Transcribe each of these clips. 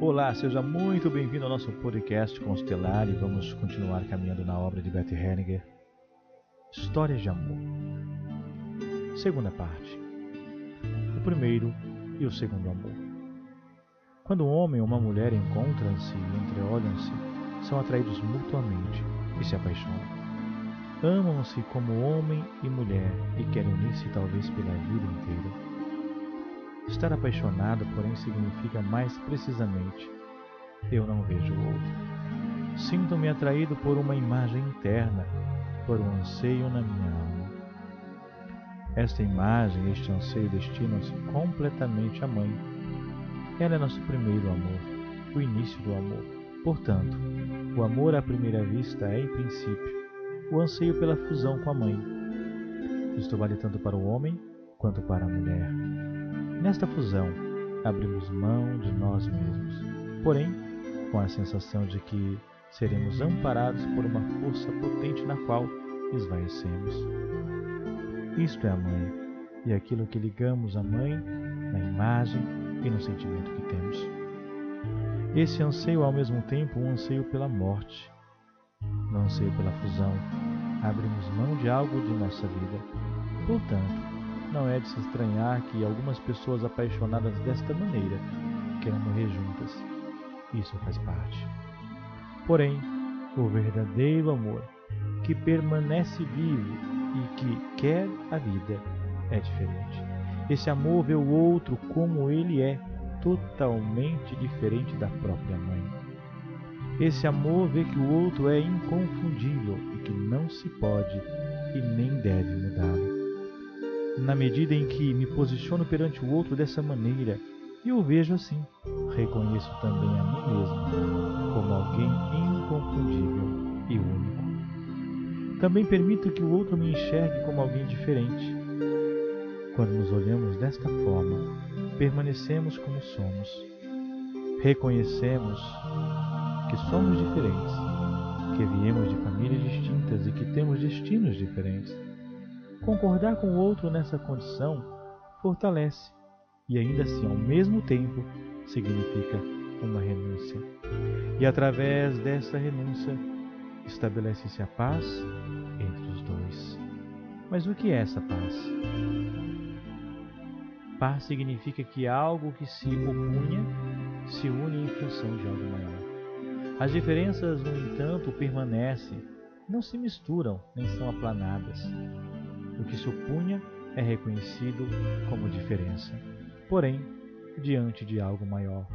Olá, seja muito bem-vindo ao nosso podcast Constelar e vamos continuar caminhando na obra de Beth Hellinger, Histórias de Amor. Segunda parte. O primeiro e o segundo amor. Quando um homem ou uma mulher encontram-se e entreolham-se, são atraídos mutuamente e se apaixonam. Amam-se como homem e mulher e querem unir-se talvez pela vida inteira. Estar apaixonado, porém, significa mais precisamente: eu não vejo o outro. Sinto-me atraído por uma imagem interna, por um anseio na minha alma. Esta imagem, este anseio destinam-se completamente à mãe. Ela é nosso primeiro amor, o início do amor. Portanto, o amor à primeira vista é, em princípio, o anseio pela fusão com a mãe. Isto vale tanto para o homem quanto para a mulher. Nesta fusão, abrimos mão de nós mesmos, porém, com a sensação de que seremos amparados por uma força potente na qual esvaecemos. Isto é a mãe, e aquilo que ligamos à mãe na imagem e no sentimento que temos. Esse anseio, ao mesmo tempo, um anseio pela morte. No anseio pela fusão, abrimos mão de algo de nossa vida. Portanto, não é de se estranhar que algumas pessoas apaixonadas desta maneira queiram morrer juntas. Isso faz parte. Porém, o verdadeiro amor, que permanece vivo e que quer a vida, é diferente. Esse amor vê o outro como ele é, totalmente diferente da própria mãe. Esse amor vê que o outro é inconfundível e que não se pode e nem deve mudá-lo na medida em que me posiciono perante o outro dessa maneira e o vejo assim, reconheço também a mim mesmo como alguém inconfundível e único. Também permito que o outro me enxergue como alguém diferente. Quando nos olhamos desta forma, permanecemos como somos. Reconhecemos que somos diferentes, que viemos de famílias distintas e que temos destinos diferentes Concordar com o outro nessa condição fortalece e ainda assim, ao mesmo tempo, significa uma renúncia. E através dessa renúncia, estabelece-se a paz entre os dois. Mas o que é essa paz? Paz significa que algo que se opunha se une em função de algo maior. As diferenças, no entanto, permanecem, não se misturam nem são aplanadas. O que se opunha é reconhecido como diferença, porém, diante de algo maior,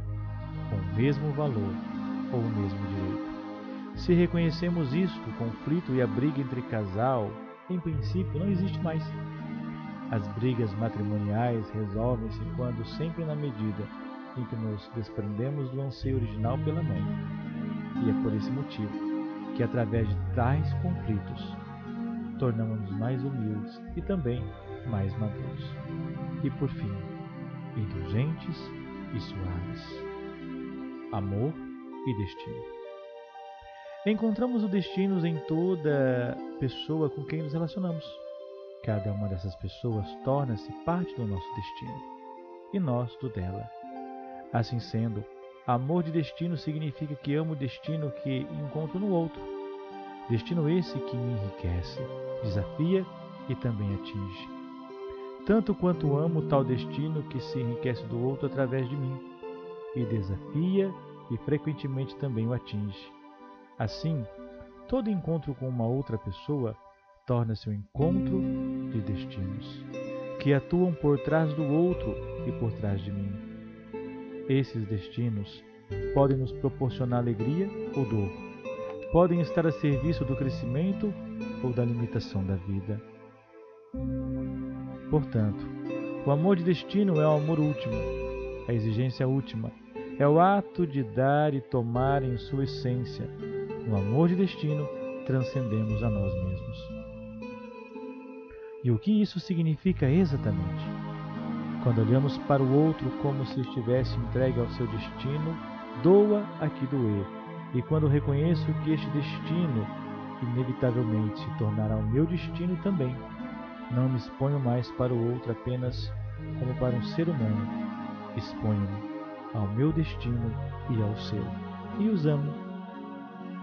com o mesmo valor ou o mesmo direito. Se reconhecemos isto, o conflito e a briga entre casal, em princípio, não existe mais. As brigas matrimoniais resolvem-se quando, sempre na medida em que nos desprendemos do anseio original pela mãe. E é por esse motivo que, através de tais conflitos, tornamos-nos mais humildes e também mais maduros. E por fim, indulgentes e suaves. Amor e destino. Encontramos o destino em toda pessoa com quem nos relacionamos. Cada uma dessas pessoas torna-se parte do nosso destino e nós do dela. Assim sendo, amor de destino significa que amo o destino que encontro no outro Destino esse que me enriquece, desafia e também atinge. Tanto quanto amo tal destino que se enriquece do outro através de mim, e desafia e frequentemente também o atinge. Assim, todo encontro com uma outra pessoa torna-se um encontro de destinos, que atuam por trás do outro e por trás de mim. Esses destinos podem nos proporcionar alegria ou dor podem estar a serviço do crescimento ou da limitação da vida. Portanto, o amor de destino é o amor último, a exigência última, é o ato de dar e tomar em sua essência. No amor de destino, transcendemos a nós mesmos. E o que isso significa exatamente? Quando olhamos para o outro como se estivesse entregue ao seu destino, doa a que doer e quando reconheço que este destino inevitavelmente se tornará o meu destino também, não me exponho mais para o outro apenas como para um ser humano, exponho-me ao meu destino e ao seu, e os amo.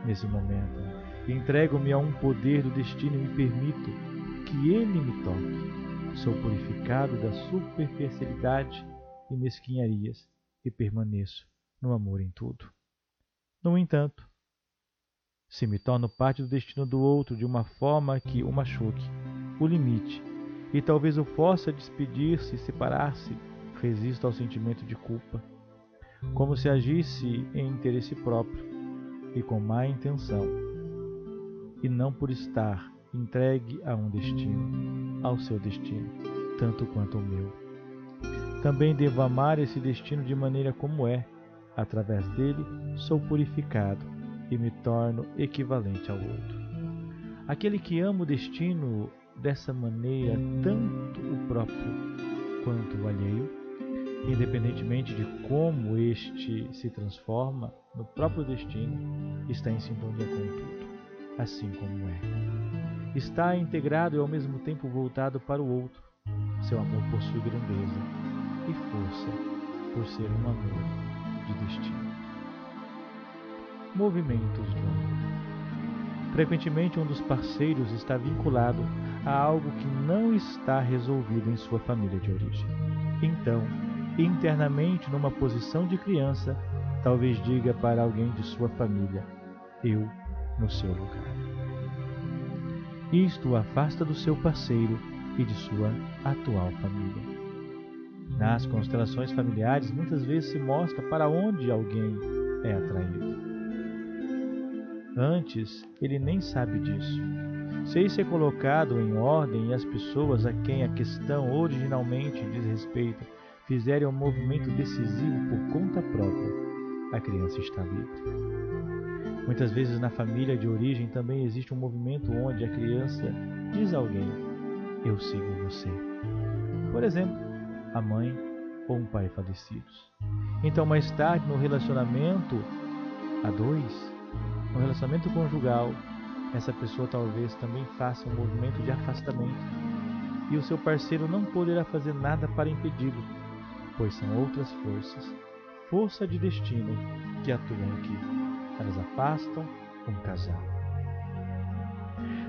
Nesse momento, entrego-me a um poder do destino e me permito que ele me toque. Sou purificado da superficialidade e mesquinharias e permaneço no amor em tudo. No entanto, se me torno parte do destino do outro de uma forma que o machuque, o limite e talvez o force a despedir-se e separar-se, resisto ao sentimento de culpa, como se agisse em interesse próprio e com má intenção, e não por estar entregue a um destino, ao seu destino, tanto quanto o meu. Também devo amar esse destino de maneira como é, através dele sou purificado e me torno equivalente ao outro. Aquele que ama o destino dessa maneira, tanto o próprio quanto o alheio, independentemente de como este se transforma no próprio destino, está em sintonia com tudo, assim como é. Está integrado e ao mesmo tempo voltado para o outro. Seu amor possui grandeza e força por ser um amor de destino. Movimentos de amor. Frequentemente, um dos parceiros está vinculado a algo que não está resolvido em sua família de origem. Então, internamente, numa posição de criança, talvez diga para alguém de sua família: Eu no seu lugar. Isto o afasta do seu parceiro e de sua atual família. Nas constelações familiares, muitas vezes se mostra para onde alguém é atraído. Antes, ele nem sabe disso. Se isso é colocado em ordem e as pessoas a quem a questão originalmente diz respeito fizerem um movimento decisivo por conta própria, a criança está livre. Muitas vezes na família de origem também existe um movimento onde a criança diz a alguém: Eu sigo você. Por exemplo, a mãe ou um pai falecidos. Então, mais tarde, no relacionamento a dois, no relacionamento conjugal, essa pessoa talvez também faça um movimento de afastamento e o seu parceiro não poderá fazer nada para impedi-lo, pois são outras forças, força de destino, que atuam aqui. Elas afastam um casal.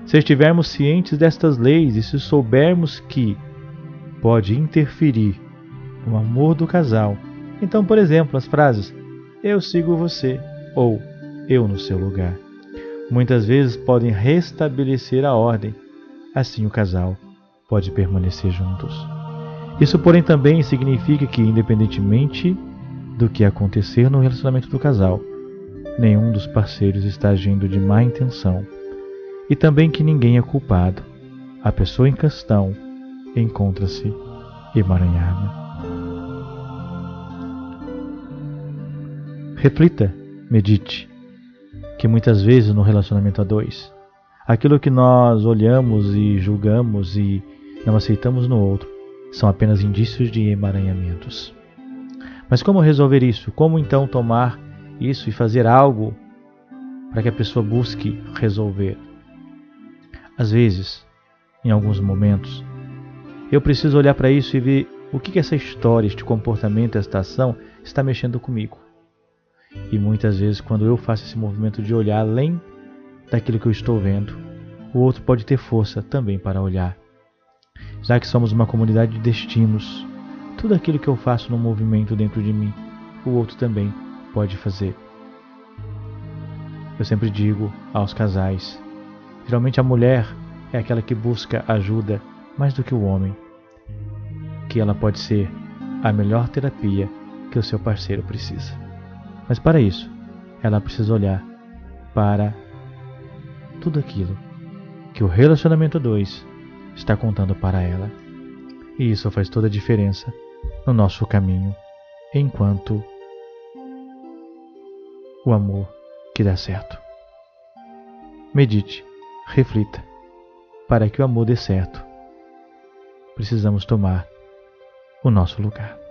Se estivermos cientes destas leis e se soubermos que pode interferir no amor do casal, então, por exemplo, as frases eu sigo você ou eu no seu lugar. Muitas vezes podem restabelecer a ordem, assim o casal pode permanecer juntos. Isso, porém, também significa que, independentemente do que acontecer no relacionamento do casal, nenhum dos parceiros está agindo de má intenção e também que ninguém é culpado. A pessoa em questão encontra-se emaranhada. Reflita, medite que muitas vezes no relacionamento a dois, aquilo que nós olhamos e julgamos e não aceitamos no outro são apenas indícios de emaranhamentos. Mas como resolver isso? Como então tomar isso e fazer algo para que a pessoa busque resolver? Às vezes, em alguns momentos, eu preciso olhar para isso e ver o que, que essa história, este comportamento, esta ação está mexendo comigo. E muitas vezes, quando eu faço esse movimento de olhar além daquilo que eu estou vendo, o outro pode ter força também para olhar. Já que somos uma comunidade de destinos, tudo aquilo que eu faço no movimento dentro de mim, o outro também pode fazer. Eu sempre digo aos casais: geralmente a mulher é aquela que busca ajuda mais do que o homem, que ela pode ser a melhor terapia que o seu parceiro precisa. Mas para isso, ela precisa olhar para tudo aquilo que o relacionamento 2 está contando para ela. E isso faz toda a diferença no nosso caminho, enquanto o amor que dá certo. Medite, reflita. Para que o amor dê certo, precisamos tomar o nosso lugar.